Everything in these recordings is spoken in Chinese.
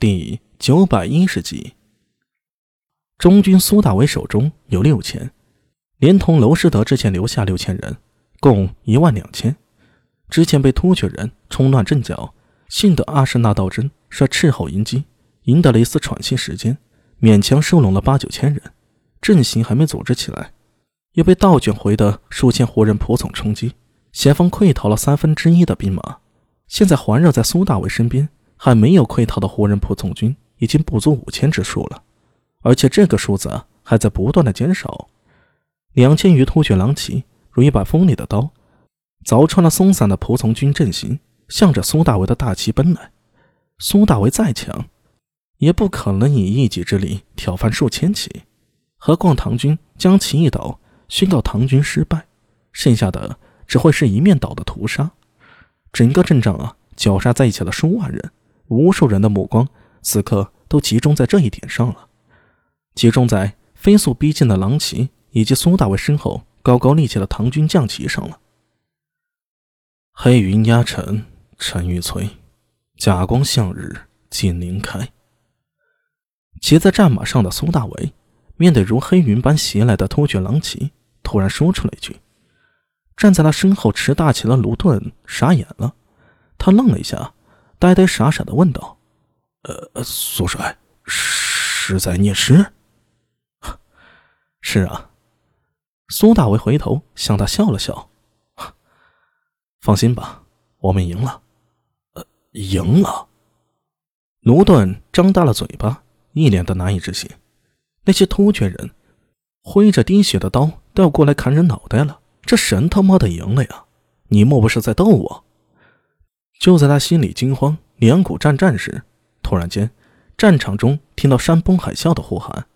第九百一十集，中军苏大伟手中有六千，连同娄师德之前留下六千人，共一万两千。之前被突厥人冲乱阵脚，幸得阿什纳道真率斥候迎击，赢得了一丝喘息时间，勉强收拢了八九千人。阵型还没组织起来，又被倒卷回的数千胡人仆从冲击，前方溃逃了三分之一的兵马。现在环绕在苏大伟身边，还没有溃逃的胡人仆从军已经不足五千之数了，而且这个数字还在不断的减少。两千余突厥狼骑如一把锋利的刀，凿穿了松散的仆从军阵型，向着苏大为的大旗奔来。苏大为再强，也不可能以一己之力挑翻数千骑，何况唐军将其一倒，宣告唐军失败，剩下的只会是一面倒的屠杀。整个阵仗啊，绞杀在一起了数万人，无数人的目光此刻都集中在这一点上了，集中在飞速逼近的狼骑以及苏大伟身后高高立起的唐军将旗上了。黑云压城，城欲摧，甲光向日，金鳞开。骑在战马上的苏大伟，面对如黑云般袭来的突厥狼骑，突然说出了一句。站在他身后持大旗的卢顿傻眼了，他愣了一下，呆呆傻傻的问道：“呃，苏帅是在念诗？”“是啊。”苏大为回头向他笑了笑，“放心吧，我们赢了。”“呃，赢了。”卢顿张大了嘴巴，一脸的难以置信。那些突厥人挥着滴血的刀都要过来砍人脑袋了。这神他妈的赢了呀！你莫不是在逗我？就在他心里惊慌、两股战战时，突然间，战场中听到山崩海啸的呼喊。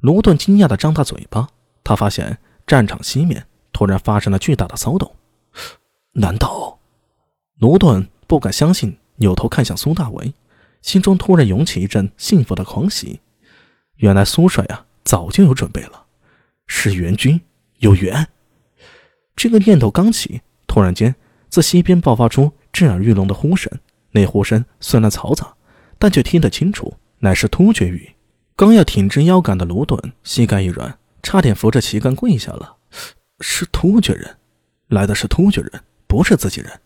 卢顿惊讶地张大嘴巴，他发现战场西面突然发生了巨大的骚动。难道？卢顿不敢相信，扭头看向苏大为，心中突然涌起一阵幸福的狂喜。原来苏帅啊，早就有准备了，是援军，有援。这个念头刚起，突然间，自西边爆发出震耳欲聋的呼声。那呼声虽然嘈杂，但却听得清楚，乃是突厥语。刚要挺直腰杆的卢顿膝盖一软，差点扶着旗杆跪下了。是突厥人，来的是突厥人，不是自己人。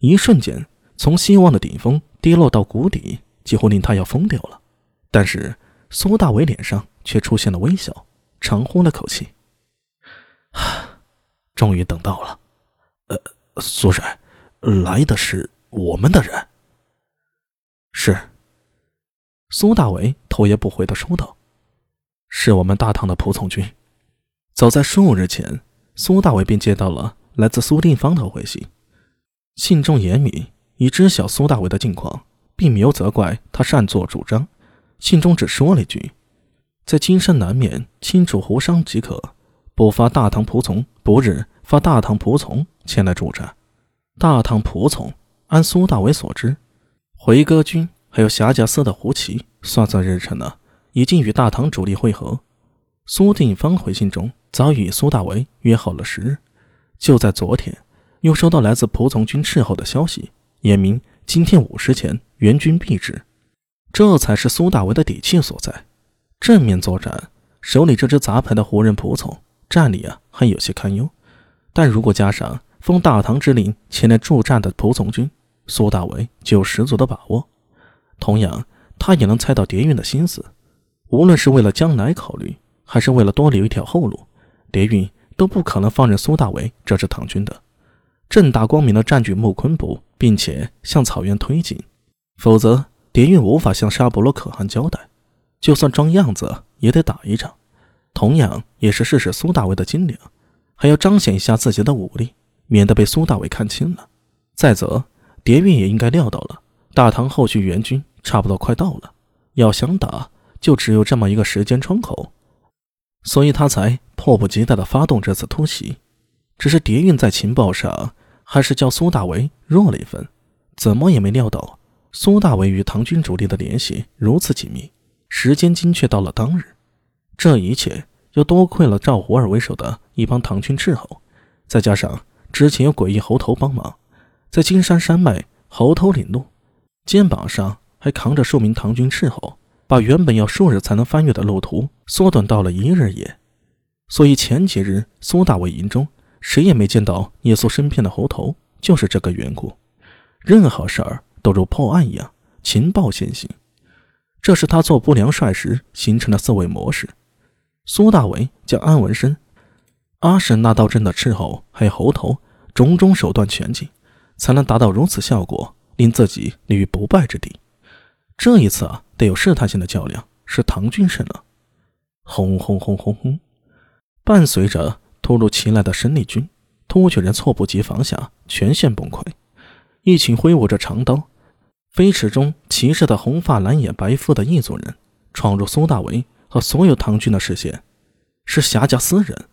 一瞬间，从希望的顶峰跌落到谷底，几乎令他要疯掉了。但是苏大伟脸上却出现了微笑，长呼了口气。终于等到了，呃，苏帅，来的是我们的人。是。苏大伟头也不回的说道：“是我们大唐的仆从军。”早在数日前，苏大伟便接到了来自苏定方的回信，信中严明，已知晓苏大伟的近况，并没有责怪他擅作主张。信中只说了一句：“在金山南面清楚胡商即可。”不发大唐仆从，不日发大唐仆从前来助战。大唐仆从，按苏大伟所知，回纥军还有霞甲司的胡骑，算算日程呢，已经与大唐主力会合。苏定方回信中早与苏大为约好了时日。就在昨天，又收到来自仆从军斥候的消息，言明今天午时前援军必至。这才是苏大为的底气所在。正面作战，手里这支杂牌的胡人仆从。战力啊，还有些堪忧，但如果加上封大唐之令前来助战的仆从军，苏大为就有十足的把握。同样，他也能猜到蝶韵的心思，无论是为了将来考虑，还是为了多留一条后路，蝶韵都不可能放任苏大为这支唐军的，正大光明的占据木昆部，并且向草原推进。否则，蝶韵无法向沙伯罗可汗交代，就算装样子，也得打一场。同样也是试试苏大伟的斤两，还要彰显一下自己的武力，免得被苏大伟看清了。再则，蝶韵也应该料到了大唐后续援军差不多快到了，要想打，就只有这么一个时间窗口，所以他才迫不及待地发动这次突袭。只是蝶韵在情报上还是叫苏大为弱了一分，怎么也没料到苏大为与唐军主力的联系如此紧密，时间精确到了当日。这一切又多亏了赵胡儿为首的一帮唐军斥候，再加上之前有诡异猴头帮忙，在金山山脉猴头领路，肩膀上还扛着数名唐军斥候，把原本要数日才能翻越的路途缩短到了一日夜。所以前几日苏大伟营中谁也没见到聂苏身边的猴头，就是这个缘故。任何事儿都如破案一样，情报先行。这是他做不良帅时形成的思维模式。苏大伟将安文生、阿什那道镇的斥候还有猴头种种手段全尽，才能达到如此效果，令自己立于不败之地。这一次啊，得有试探性的较量，是唐军胜了。轰轰轰轰轰！伴随着突如其来的生力军，突厥人措不及防下全线崩溃。一群挥舞着长刀。飞驰中骑射的红发蓝眼白肤的异族人，闯入苏大为和所有唐军的视线，是霞家私人。